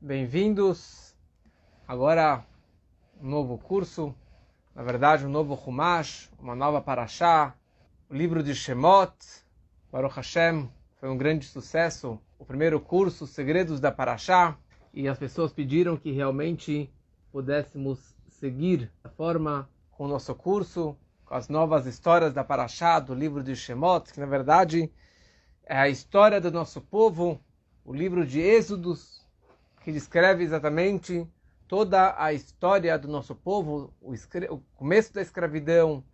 Bem-vindos. Agora um novo curso, na verdade um novo Humash, uma nova Parashá, o livro de Shemot, Baruch Hashem, foi um grande sucesso. O primeiro curso, Segredos da Parashá, e as pessoas pediram que realmente pudéssemos seguir a forma com o nosso curso, com as novas histórias da Parashá, do livro de Shemot, que na verdade é a história do nosso povo, o livro de Êxodos, que descreve exatamente toda a história do nosso povo, o, o começo da escravidão,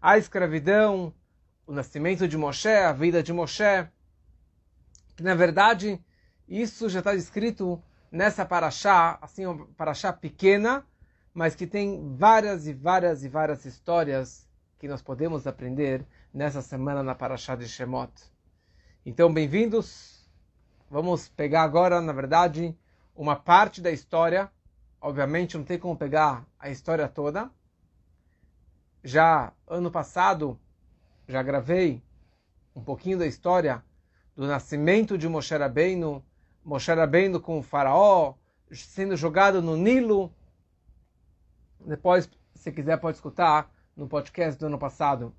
a escravidão, o nascimento de Moshe, a vida de Moshe. Que na verdade isso já está descrito nessa paraxá, assim, uma paraxá pequena, mas que tem várias e várias e várias histórias que nós podemos aprender nessa semana na paraxá de Shemot. Então, bem-vindos. Vamos pegar agora, na verdade, uma parte da história. Obviamente, não tem como pegar a história toda. Já ano passado, já gravei um pouquinho da história do nascimento de Moshe Rabbeinu, Moshe Rabbeinu com o faraó, sendo jogado no Nilo. Depois, se quiser, pode escutar no podcast do ano passado.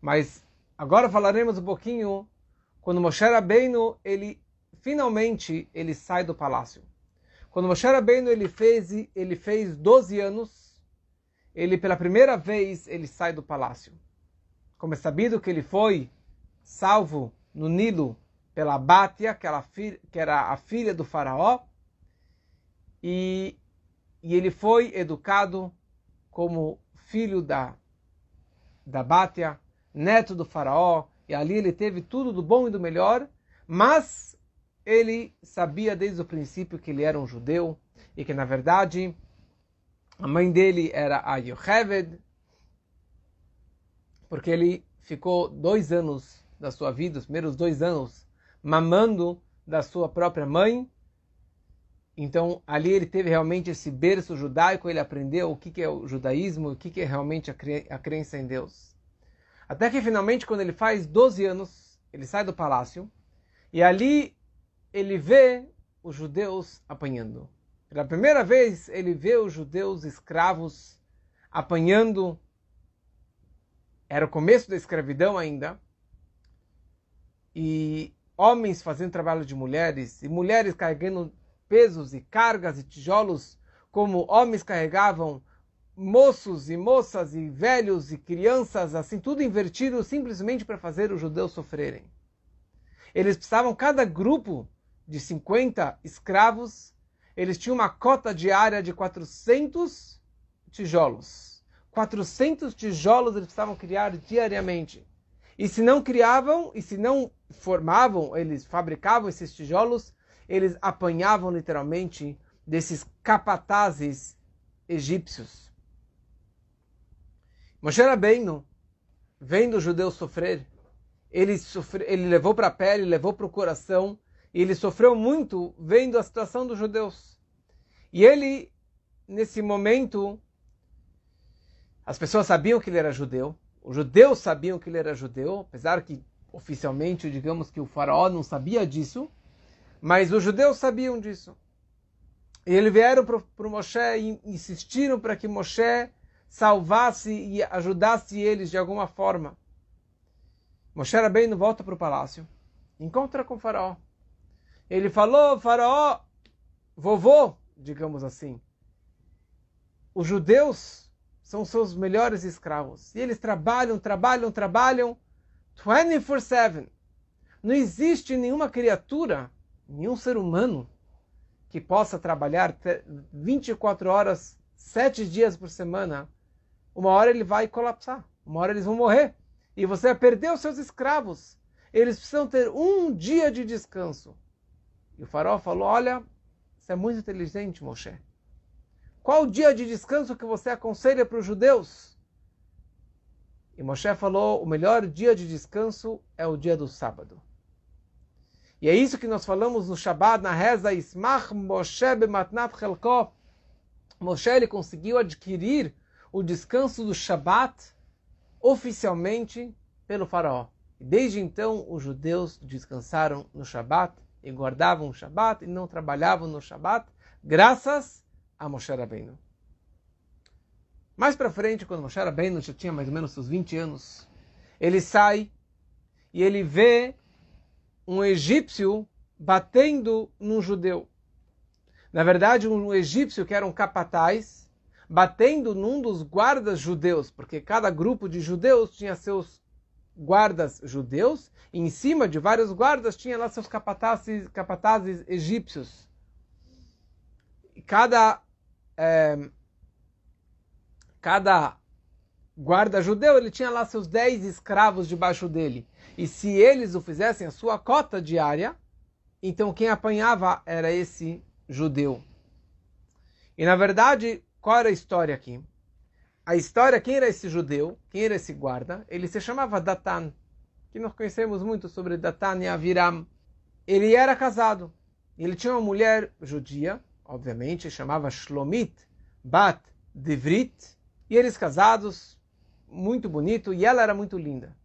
Mas agora falaremos um pouquinho quando Moshe Rabbeinu, ele finalmente ele sai do palácio. Quando Moshe Rabbeinu ele fez ele fez 12 anos, ele pela primeira vez ele sai do palácio. Como é sabido que ele foi salvo no Nilo pela Bátia, que era a filha do faraó, e, e ele foi educado como filho da, da Bátia, neto do faraó, e ali ele teve tudo do bom e do melhor, mas ele sabia desde o princípio que ele era um judeu e que na verdade a mãe dele era a Yocheved, porque ele ficou dois anos da sua vida, os primeiros dois anos, mamando da sua própria mãe. Então ali ele teve realmente esse berço judaico, ele aprendeu o que é o judaísmo, o que é realmente a crença em Deus. Até que finalmente, quando ele faz 12 anos, ele sai do palácio e ali ele vê os judeus apanhando. Pela primeira vez, ele vê os judeus escravos apanhando. Era o começo da escravidão ainda. E homens fazendo trabalho de mulheres, e mulheres carregando pesos e cargas e tijolos, como homens carregavam moços e moças e velhos e crianças, assim, tudo invertido simplesmente para fazer os judeus sofrerem. Eles precisavam, cada grupo de 50 escravos, eles tinham uma cota diária de 400 tijolos. 400 tijolos eles precisavam criar diariamente. E se não criavam, e se não formavam, eles fabricavam esses tijolos, eles apanhavam literalmente desses capatazes egípcios. Moshe Rabbeinu, vendo os judeus sofrer, ele, sofre, ele levou para a pele, levou para o coração, e ele sofreu muito vendo a situação dos judeus. E ele, nesse momento, as pessoas sabiam que ele era judeu, os judeus sabiam que ele era judeu, apesar que oficialmente, digamos que o faraó não sabia disso, mas os judeus sabiam disso. E eles vieram para o Moshe e insistiram para que Moshe salvasse e ajudasse eles de alguma forma. Moshe Rabbeinu volta para o palácio, encontra com o faraó. Ele falou, faraó, vovô, digamos assim, os judeus são seus melhores escravos. E eles trabalham, trabalham, trabalham 24-7. Não existe nenhuma criatura, nenhum ser humano que possa trabalhar 24 horas, 7 dias por semana uma hora ele vai colapsar, uma hora eles vão morrer. E você vai perder os seus escravos. Eles precisam ter um dia de descanso. E o faraó falou: Olha, você é muito inteligente, Moshe. Qual dia de descanso que você aconselha para os judeus? E Moshe falou: o melhor dia de descanso é o dia do sábado. E é isso que nós falamos no Shabbat, na reza Ismach Moshe bematnat chelko. Moshe ele conseguiu adquirir o descanso do Shabat oficialmente pelo faraó. Desde então os judeus descansaram no Shabat e guardavam o Shabat e não trabalhavam no Shabat, graças a Moshe Rabbeinu. Mais para frente, quando Moshe Rabbeinu já tinha mais ou menos seus 20 anos, ele sai e ele vê um egípcio batendo num judeu. Na verdade, um egípcio que era um capataz, batendo num dos guardas judeus, porque cada grupo de judeus tinha seus guardas judeus, e em cima de vários guardas tinha lá seus capatazes, capatazes egípcios. E cada, é, cada guarda judeu, ele tinha lá seus dez escravos debaixo dele. E se eles o fizessem a sua cota diária, então quem apanhava era esse judeu. E na verdade, qual era a história aqui? A história, quem era esse judeu, quem era esse guarda? Ele se chamava Datan, que nós conhecemos muito sobre Datan e Aviram. Ele era casado. Ele tinha uma mulher judia, obviamente, chamava Shlomit Bat Devrit, e eles casados, muito bonito, e ela era muito linda.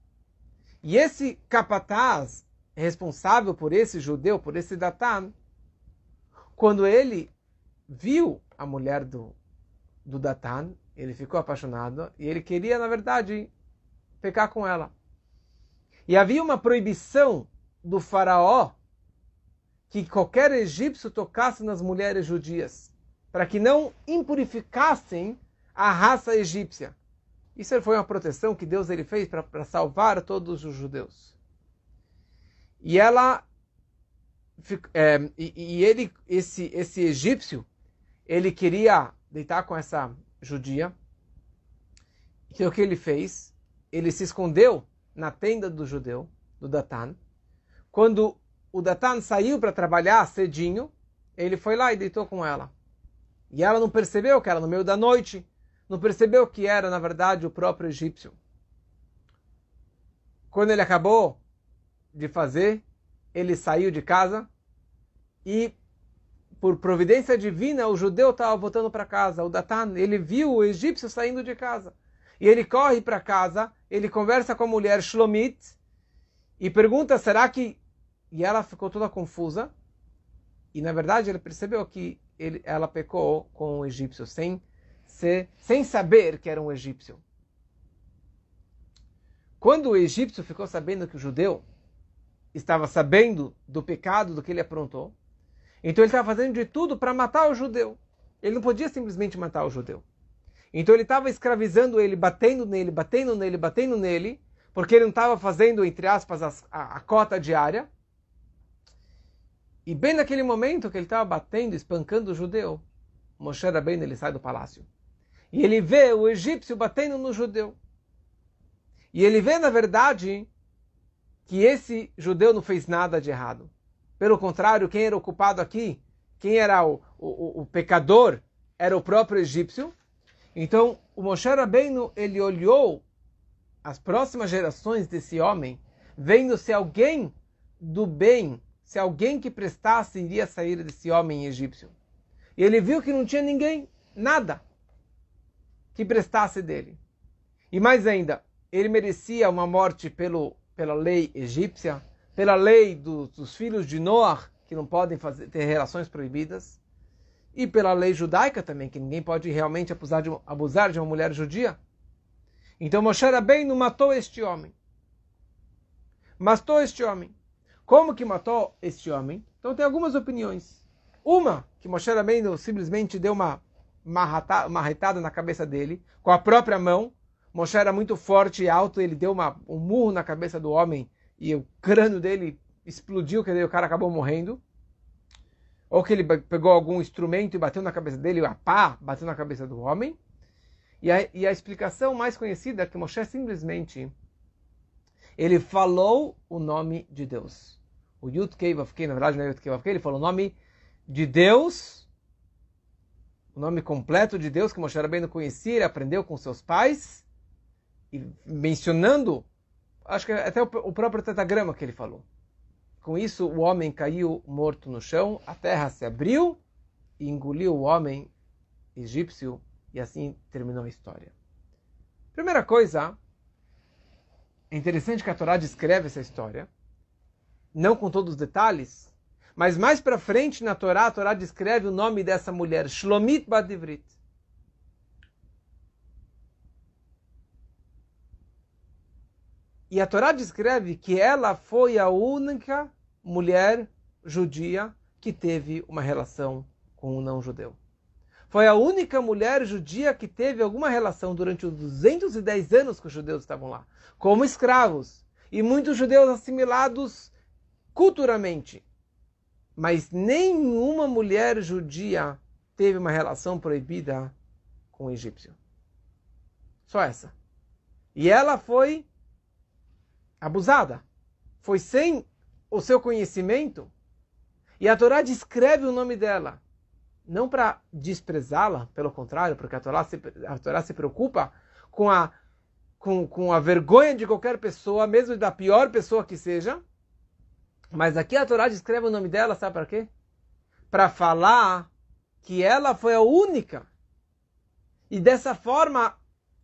E esse capataz, responsável por esse judeu, por esse Datan, quando ele viu a mulher do, do Datan, ele ficou apaixonado e ele queria, na verdade, pecar com ela. E havia uma proibição do faraó que qualquer egípcio tocasse nas mulheres judias, para que não impurificassem a raça egípcia. Isso foi uma proteção que Deus ele fez para salvar todos os judeus. E ela é, e, e, ele, esse, esse egípcio, ele queria deitar com essa judia. E o que ele fez? Ele se escondeu na tenda do judeu, do Datan. Quando o Datan saiu para trabalhar cedinho, ele foi lá e deitou com ela. E ela não percebeu que era no meio da noite, não percebeu que era, na verdade, o próprio egípcio. Quando ele acabou de fazer, ele saiu de casa e, por providência divina, o judeu estava voltando para casa. O Datan, ele viu o egípcio saindo de casa. E ele corre para casa, ele conversa com a mulher Shlomit e pergunta: será que. E ela ficou toda confusa. E na verdade ele percebeu que ele, ela pecou com o egípcio, sem, ser, sem saber que era um egípcio. Quando o egípcio ficou sabendo que o judeu estava sabendo do pecado do que ele aprontou. Então ele estava fazendo de tudo para matar o judeu. Ele não podia simplesmente matar o judeu. Então ele estava escravizando ele, batendo nele, batendo nele, batendo nele, porque ele não estava fazendo, entre aspas, a, a, a cota diária. E bem naquele momento que ele estava batendo, espancando o judeu, Moshe Rabbeinu ele sai do palácio. E ele vê o egípcio batendo no judeu. E ele vê, na verdade, que esse judeu não fez nada de errado. Pelo contrário, quem era ocupado aqui, quem era o, o, o pecador, era o próprio egípcio. Então, o Moshe Rabbeinu, ele olhou as próximas gerações desse homem, vendo se alguém do bem, se alguém que prestasse iria sair desse homem egípcio. E ele viu que não tinha ninguém, nada, que prestasse dele. E mais ainda, ele merecia uma morte pelo pela lei egípcia, pela lei do, dos filhos de Noah, que não podem fazer, ter relações proibidas, e pela lei judaica também, que ninguém pode realmente abusar de, abusar de uma mulher judia. Então Moshe Rabbeinu matou este homem. Matou este homem. Como que matou este homem? Então tem algumas opiniões. Uma, que Moshe Rabbeinu simplesmente deu uma marretada na cabeça dele, com a própria mão, Moshe era muito forte e alto, ele deu uma, um murro na cabeça do homem e o crânio dele explodiu, quer dizer, o cara acabou morrendo. Ou que ele pegou algum instrumento e bateu na cabeça dele, a pá bateu na cabeça do homem. E a, e a explicação mais conhecida é que Moshe simplesmente ele falou o nome de Deus. O Yud Kei na verdade não é Yud Kei ele falou o nome de Deus, o nome completo de Deus que Moshe não conhecia, ele aprendeu com seus pais e mencionando, acho que até o próprio tetagrama que ele falou. Com isso, o homem caiu morto no chão, a terra se abriu e engoliu o homem egípcio, e assim terminou a história. Primeira coisa, é interessante que a Torá descreve essa história, não com todos os detalhes, Mas mais para frente na Torá, a Torá descreve o nome dessa mulher, Shlomit Badivrit. E a Torá descreve que ela foi a única mulher judia que teve uma relação com um não-judeu. Foi a única mulher judia que teve alguma relação durante os 210 anos que os judeus estavam lá, como escravos, e muitos judeus assimilados culturalmente. Mas nenhuma mulher judia teve uma relação proibida com o egípcio. Só essa. E ela foi abusada. Foi sem o seu conhecimento. E a Torá descreve o nome dela. Não para desprezá-la, pelo contrário, porque a Torá se, a Torá se preocupa com a, com, com a vergonha de qualquer pessoa, mesmo da pior pessoa que seja. Mas aqui a Torá descreve o nome dela, sabe para quê? Para falar que ela foi a única. E dessa forma,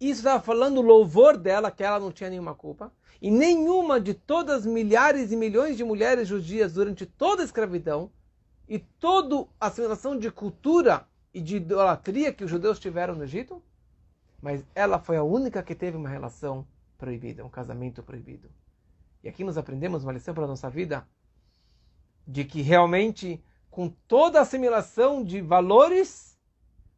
isso estava falando o louvor dela, que ela não tinha nenhuma culpa. E nenhuma de todas as milhares e milhões de mulheres judias durante toda a escravidão e toda a assimilação de cultura e de idolatria que os judeus tiveram no Egito, mas ela foi a única que teve uma relação proibida, um casamento proibido. E aqui nós aprendemos uma lição para a nossa vida de que realmente, com toda a assimilação de valores,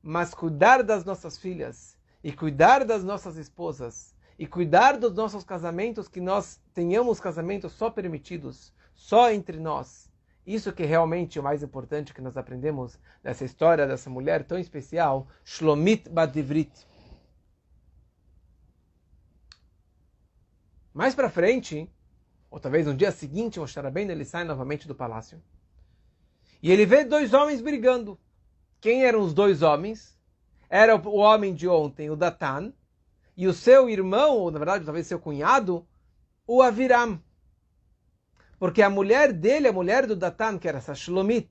mas cuidar das nossas filhas e cuidar das nossas esposas e cuidar dos nossos casamentos, que nós tenhamos casamentos só permitidos, só entre nós. Isso que é realmente o mais importante que nós aprendemos dessa história dessa mulher tão especial, Shlomit Badivrit. Mais para frente, ou talvez no dia seguinte, Moshe Rabbeinu ele sai novamente do palácio. E ele vê dois homens brigando. Quem eram os dois homens? Era o homem de ontem, o Datan, e o seu irmão, ou na verdade talvez seu cunhado, o Aviram. Porque a mulher dele, a mulher do Datan, que era essa Shlomit,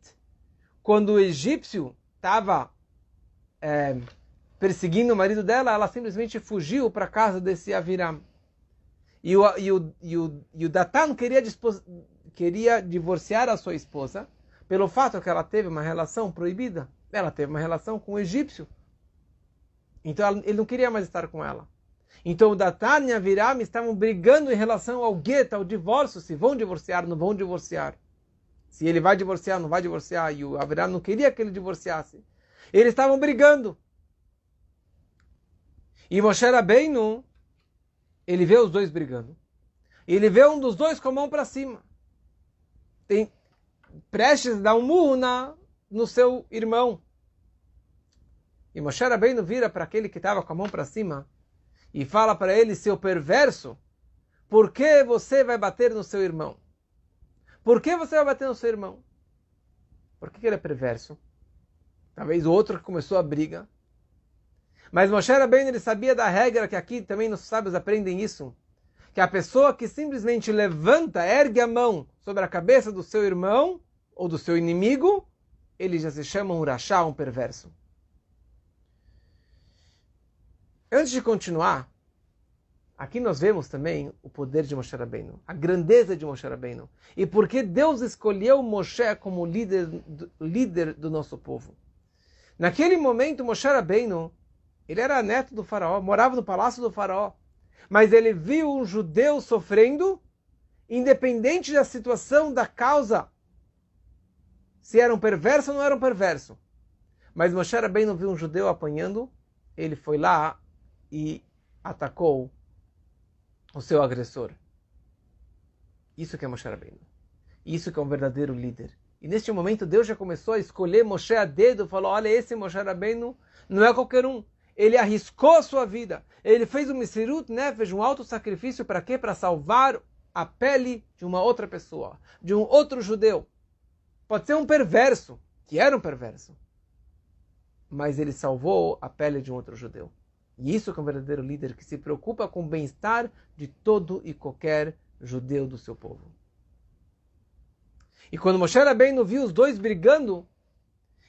quando o egípcio estava é, perseguindo o marido dela, ela simplesmente fugiu para a casa desse Aviram. E o, e o, e o, e o Datan queria, queria divorciar a sua esposa pelo fato que ela teve uma relação proibida. Ela teve uma relação com o egípcio. Então ele não queria mais estar com ela. Então o Datan e Aviram estavam brigando em relação ao gueto, ao divórcio, se vão divorciar, não vão divorciar. Se ele vai divorciar, não vai divorciar. E o Aviram não queria que ele divorciasse. Eles estavam brigando. E Moshe Rabbeinu, ele vê os dois brigando. Ele vê um dos dois com a mão para cima. Tem, prestes a dar um murro na, no seu irmão. E Moshe Rabbeinu vira para aquele que estava com a mão para cima e fala para ele, seu perverso, por que você vai bater no seu irmão? Por que você vai bater no seu irmão? Por que ele é perverso? Talvez o outro que começou a briga. Mas Moshe Rabbeinu ele sabia da regra que aqui também os sábios aprendem isso, que a pessoa que simplesmente levanta, ergue a mão sobre a cabeça do seu irmão ou do seu inimigo, ele já se chama um rachá, um perverso. Antes de continuar, aqui nós vemos também o poder de Moshe Rabbeinu, a grandeza de Moshe Rabbeinu, e por que Deus escolheu Moshe como líder, líder do nosso povo. Naquele momento, Moshe Rabbeinu, ele era neto do faraó, morava no palácio do faraó, mas ele viu um judeu sofrendo, independente da situação, da causa, se era um perverso ou não era um perverso. Mas Moshe Rabbeinu viu um judeu apanhando, ele foi lá e atacou o seu agressor. Isso que é Moshe Rabbeinu. Isso que é um verdadeiro líder. E neste momento Deus já começou a escolher Moshe a dedo, falou, olha, esse Moshe Rabbeinu não é qualquer um. Ele arriscou a sua vida. Ele fez um misirut fez um alto sacrifício para quê? Para salvar a pele de uma outra pessoa, de um outro judeu. Pode ser um perverso, que era um perverso. Mas ele salvou a pele de um outro judeu. E isso é um verdadeiro líder que se preocupa com o bem-estar de todo e qualquer judeu do seu povo. E quando Moshe Rabbeinu viu os dois brigando,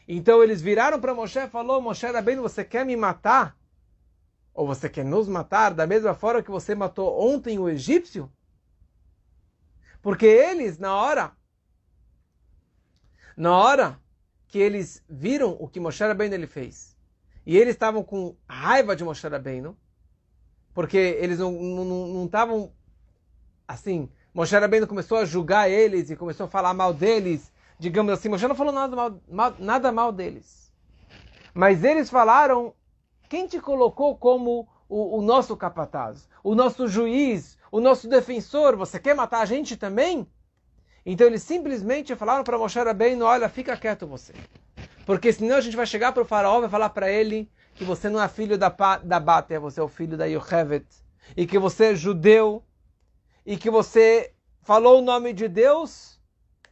então eles viraram para Moshe e falou, Moshe Rabbeinu, você quer me matar? Ou você quer nos matar da mesma forma que você matou ontem o egípcio? Porque eles, na hora, Na hora que eles viram o que Moshe Rabbeinu ele fez, e eles estavam com raiva de Moshe Rabbeinu, porque eles não estavam assim, Moshe Rabbeinu começou a julgar eles e começou a falar mal deles, digamos assim, Moshe não falou nada mal, mal, nada mal deles. Mas eles falaram, quem te colocou como o, o nosso capataz, o nosso juiz, o nosso defensor, você quer matar a gente também? Então eles simplesmente falaram para Moshe Rabbeinu, olha, fica quieto você. Porque senão a gente vai chegar para o faraó e vai falar para ele que você não é filho da, da Bátia, você é o filho da Yochevet. E que você é judeu. E que você falou o nome de Deus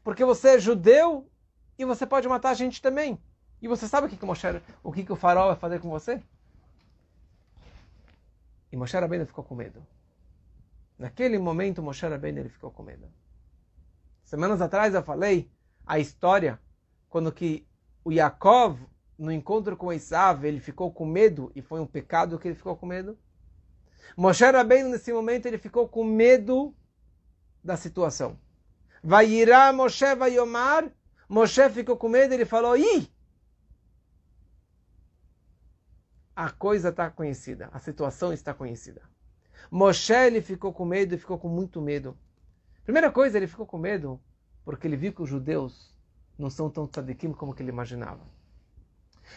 porque você é judeu e você pode matar a gente também. E você sabe o que, que, Moshe, o, que, que o faraó vai fazer com você? E Moshe Rabbeinu ficou com medo. Naquele momento, Moshe Rabbeinu ele ficou com medo. Semanas atrás eu falei a história quando que o Yaakov, no encontro com Esav, ele ficou com medo e foi um pecado que ele ficou com medo. Moshe Rabbeinu, nesse momento, ele ficou com medo da situação. Vai irá Moshe vai Yomar. Moshe ficou com medo, ele falou, ih! A coisa está conhecida, a situação está conhecida. Moshe ele ficou com medo e ficou com muito medo. Primeira coisa, ele ficou com medo porque ele viu que os judeus não são tão tzadikim como que ele imaginava.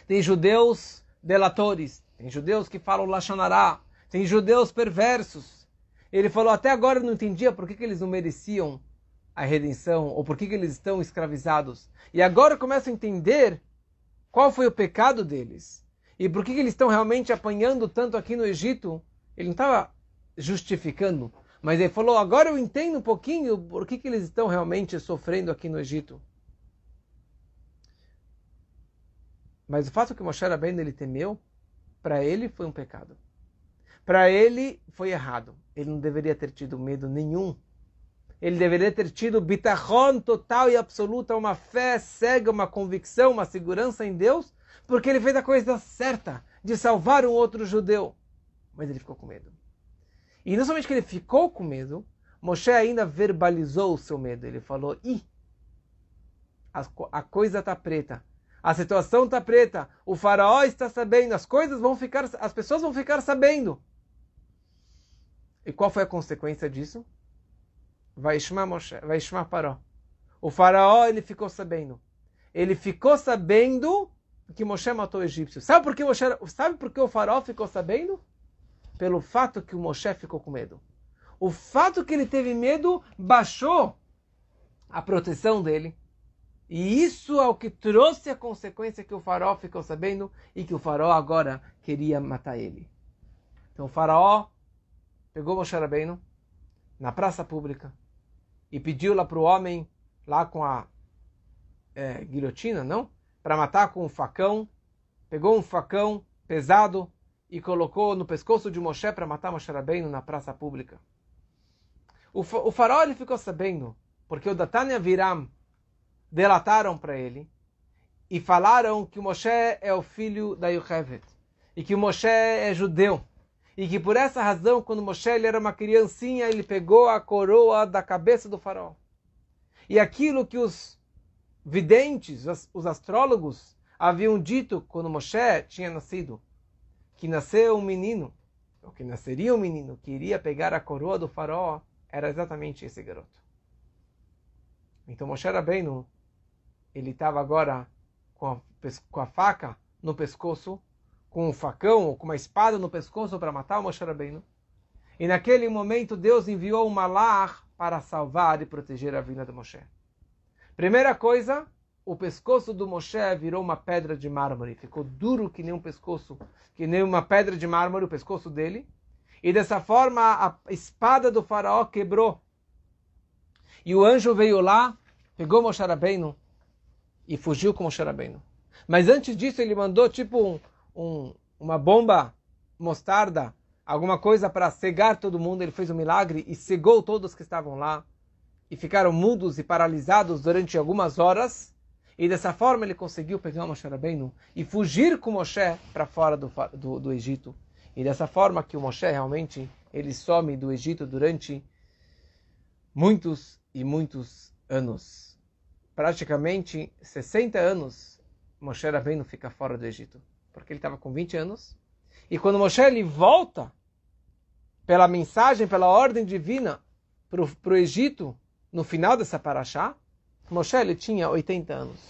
Tem judeus delatores, tem judeus que falam lachonará, tem judeus perversos. Ele falou, até agora eu não entendia por que, que eles não mereciam a redenção, ou por que, que eles estão escravizados. E agora eu começo a entender qual foi o pecado deles. E por que, que eles estão realmente apanhando tanto aqui no Egito. Ele não estava justificando, mas ele falou, agora eu entendo um pouquinho por que, que eles estão realmente sofrendo aqui no Egito. Mas o fato que Moshe Rabbeinu ele temeu, para ele foi um pecado. Para ele foi errado. Ele não deveria ter tido medo nenhum. Ele deveria ter tido bitachon total e absoluta, uma fé cega, uma convicção, uma segurança em Deus, porque ele fez a coisa certa de salvar um outro judeu. Mas ele ficou com medo. E não somente que ele ficou com medo, Moshe ainda verbalizou o seu medo. Ele falou: Ih, a, coisa está preta. A situação está preta. O faraó está sabendo. As coisas vão ficar. As pessoas vão ficar sabendo. E qual foi a consequência disso? Vai chamar Moshe, vai chamar Paró. O faraó ele ficou sabendo. Ele ficou sabendo que Moshe matou o egípcio. Sabe por que Moshe, sabe por que o faraó ficou sabendo? pelo fato que o Moshe ficou com medo. O fato que ele teve medo baixou a proteção dele. E isso é o que trouxe a consequência que o faraó ficou sabendo e que o faraó agora queria matar ele. Então o faraó pegou Moshe Rabbeinu na praça pública e pediu lá para o homem, lá com a é, guilhotina, não? Para matar com um facão. Pegou um facão pesado e colocou no pescoço de Moshe para matar Moshe Rabbeinu na praça pública. O, o faraó ele ficou sabendo, porque o Datan e Aviram delataram para ele e falaram que Moshe é o filho da Yochevet e que Moshe é judeu. E que por essa razão, quando Moshe era uma criancinha, ele pegou a coroa da cabeça do faraó. E aquilo que os videntes, os astrólogos, haviam dito quando Moshe tinha nascido, que nasceu um menino, ou que nasceria um menino, que iria pegar a coroa do faraó, era exatamente esse garoto. Então Moshe Rabbeinu, ele estava agora com a, com a faca no pescoço, com um facão ou com uma espada no pescoço para matar o Moshe Rabbeinu. E naquele momento Deus enviou um malar para salvar e proteger a vida de Moshe. Primeira coisa, o pescoço do Moshe virou uma pedra de mármore, ficou duro que nem um pescoço, que nem uma pedra de mármore o pescoço dele. E dessa forma a espada do faraó quebrou. E o anjo veio lá, pegou Moshe Rabbeinu e fugiu com Moshe Rabbeinu. Mas antes disso ele mandou tipo um, um, uma bomba mostarda, alguma coisa para cegar todo mundo. Ele fez um milagre e cegou todos que estavam lá. E ficaram mudos e paralisados durante algumas horas. E dessa forma ele conseguiu pegar Moshe Rabbeinu e fugir com Moshe para fora do, do, do, Egito. E dessa forma que o Moshe realmente ele some do Egito durante muitos e muitos anos. Praticamente 60 anos, Moshe Rabbeinu fica fora do Egito. Porque ele estava com 20 anos. E quando Moshe ele volta, pela mensagem, pela ordem divina, para o Egito, no final dessa paraxá, Moshe ele tinha 80 anos.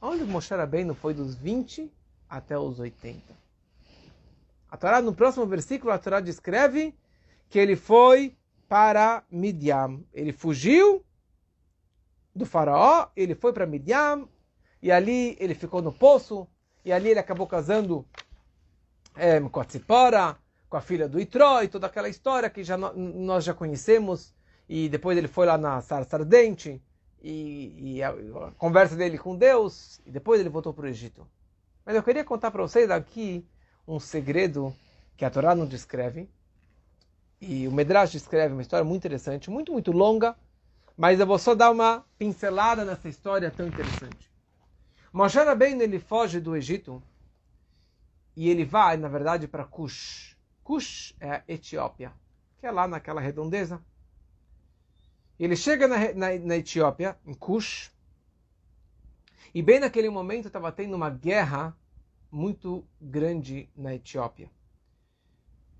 Onde Moshe Rabbeinu foi dos 20 até os 80. A Torá, no próximo versículo, a Torá descreve que ele foi para Midian. Ele fugiu do faraó, ele foi para Midian, e ali ele ficou no poço, e ali ele acabou casando é, com a Tzipora, com a filha do Itró, e toda aquela história que já, nós já conhecemos, e depois ele foi lá na Sarsa Ardente, e, e a, a, conversa dele com Deus, e depois ele voltou para o Egito. Mas eu queria contar para vocês aqui um segredo que a Torá não descreve, e o Medrash descreve uma história muito interessante, muito, muito longa, mas eu vou só dar uma pincelada nessa história tão interessante. Moshe Rabbeinu, ele foge do Egito e ele vai, na verdade, para Cush. Cush é a Etiópia, que é lá naquela redondeza. Ele chega na, na, na Etiópia, em Cush, e bem naquele momento estava tendo uma guerra muito grande na Etiópia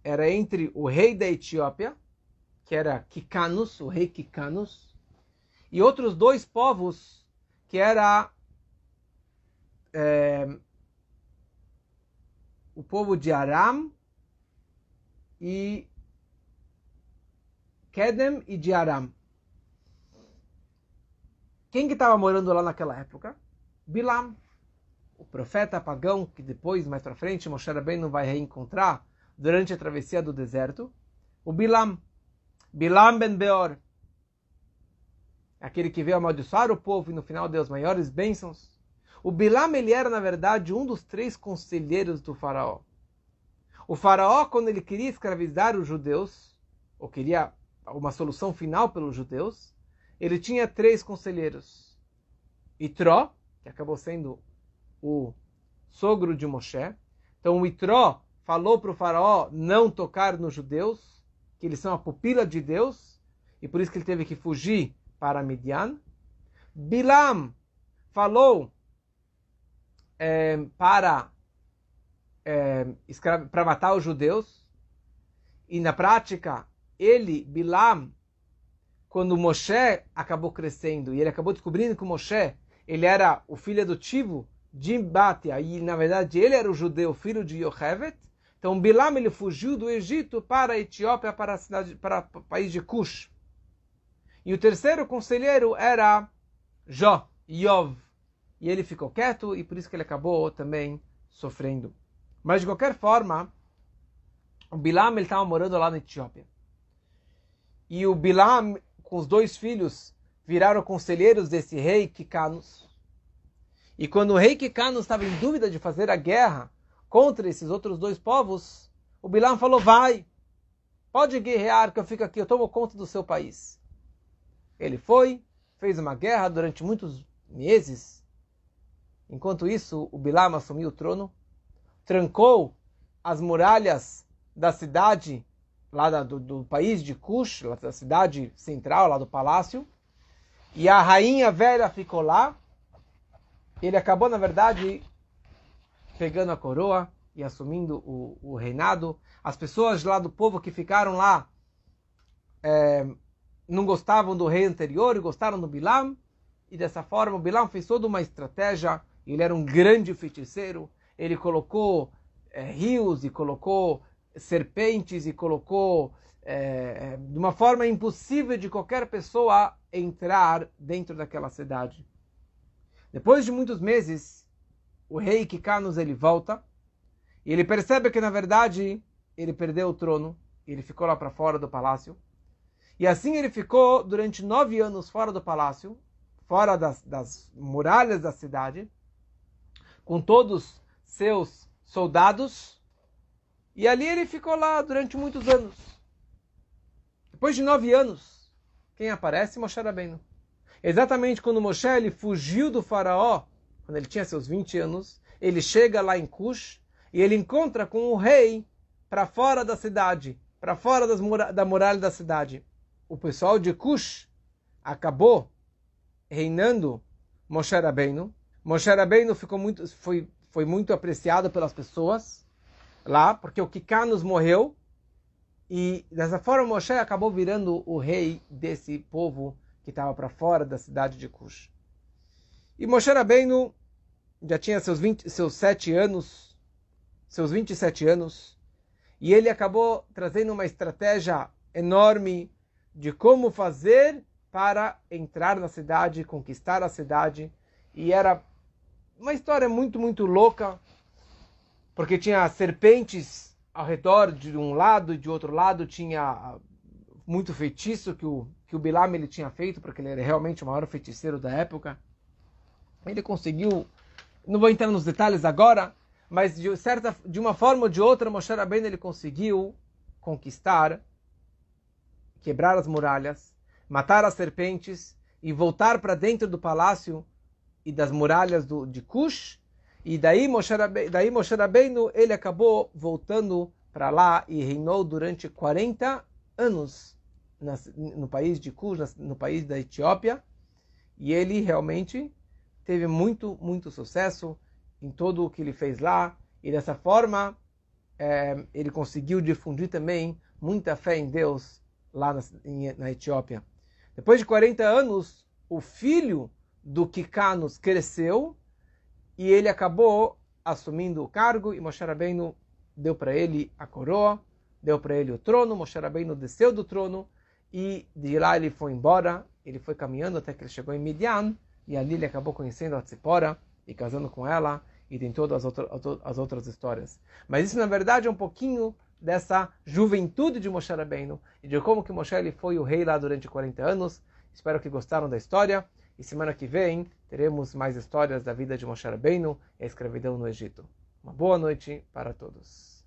era entre o rei da Etiópia, que era Kikanos, o rei Kikanos, e outros dois povos, que era é, o povo de Aram e Kedem e de Aram. Quem que estava morando lá naquela época? Bilam, o profeta pagão que depois, mais para frente, Moshe Rabbeinu vai reencontrar durante a travessia do deserto, o Bilam, Bilam ben Beor, aquele que veio amaldiçoar o povo e no final deu as maiores bênçãos. O Bilam ele era, na verdade, um dos três conselheiros do faraó. O faraó, quando ele queria escravizar os judeus, ou queria uma solução final pelos judeus, ele tinha três conselheiros. Itró, que acabou sendo o sogro de Moshe. Então, o Itró falou para o faraó não tocar nos judeus, que eles são a pupila de Deus, e por isso que ele teve que fugir para Midian. Bilam falou é, para, é, para matar os judeus, e na prática, ele, Bilam, quando Moshe acabou crescendo, e ele acabou descobrindo que Moshe ele era o filho adotivo de Batia, e na verdade ele era o judeu, filho de Yochevet, então Bilam ele fugiu do Egito para a Etiópia, para, a cidade, para o país de Cush. E o terceiro conselheiro era Jó, Yov. E ele ficou quieto e por isso que ele acabou também sofrendo. Mas de qualquer forma, o Bilam estava morando lá na Etiópia. E o Bilam, com os dois filhos, viraram conselheiros desse rei Kikanos. E quando o rei Kikanos estava em dúvida de fazer a guerra contra esses outros dois povos, o Bilam falou: vai, pode guerrear que eu fico aqui, eu tomo conta do seu país. Ele foi, fez uma guerra durante muitos meses. Enquanto isso, o Bilam assumiu o trono, trancou as muralhas da cidade, lá do, do país de Cush, da cidade central, lá do palácio, e a rainha velha ficou lá. Ele acabou, na verdade, pegando a coroa e assumindo o, o reinado. As pessoas lá do povo que ficaram lá é, não gostavam do rei anterior e gostaram do Bilam. E dessa forma, o Bilam fez toda uma estratégia. Ele era um grande feiticeiro. Ele colocou é, rios e colocou serpentes e colocou é, de uma forma impossível de qualquer pessoa entrar dentro daquela cidade. Depois de muitos meses, o rei Kikanos ele volta e ele percebe que na verdade ele perdeu o trono, ele ficou lá para fora do palácio. E assim ele ficou durante nove anos fora do palácio, fora das, das muralhas da cidade, com todos seus soldados. E ali ele ficou lá durante muitos anos. Depois de nove anos, quem aparece? Moshe Rabbeinu. Exatamente quando Moshe ele fugiu do faraó quando ele tinha seus 20 anos, ele chega lá em Cush e ele encontra com o rei para fora da cidade, para fora mura da muralha da cidade. O pessoal de Cush acabou reinando Moshe Rabbeinu. Moshe Rabbeinu ficou muito, foi, foi muito apreciado pelas pessoas lá, porque o Kikanos morreu. E dessa forma Moshe acabou virando o rei desse povo que estava para fora da cidade de Cush. E Moshe Rabbeinu já tinha seus, 20, seus sete anos, seus 27 anos, e ele acabou trazendo uma estratégia enorme de como fazer para entrar na cidade, conquistar a cidade. E era uma história muito, muito louca, porque tinha serpentes ao redor de um lado e de outro lado tinha muito feitiço que o, que o Bilam ele tinha feito, porque ele era realmente o maior feiticeiro da época. Ele conseguiu, não vou entrar nos detalhes agora, mas de, certa, de uma forma ou de outra, Moshe Rabbeinu ele conseguiu conquistar, quebrar as muralhas, matar as serpentes e voltar para dentro do palácio e das muralhas do, de Cush. E daí Moshe, Rabbeinu, ele acabou voltando para lá e reinou durante 40 anos no país de Cush, no país da Etiópia. E ele realmente teve muito, muito sucesso em tudo o que ele fez lá. E dessa forma, é, ele conseguiu difundir também muita fé em Deus lá na, na Etiópia. Depois de 40 anos, o filho do Kikanos cresceu e ele acabou assumindo o cargo e Moshe Rabbeinu deu para ele a coroa, deu para ele o trono, Moshe Rabbeinu desceu do trono e de lá ele foi embora, ele foi caminhando até que ele chegou em Midian e ali ele acabou conhecendo a Tzipora e casando com ela e tem todas as outras histórias. Mas isso na verdade é um pouquinho dessa juventude de Moshe Rabbeinu e de como que Moshe ele foi o rei lá durante 40 anos. Espero que gostaram da história. E semana que vem teremos mais histórias da vida de Moshe Rabbeinu e a escravidão no Egito. Uma boa noite para todos.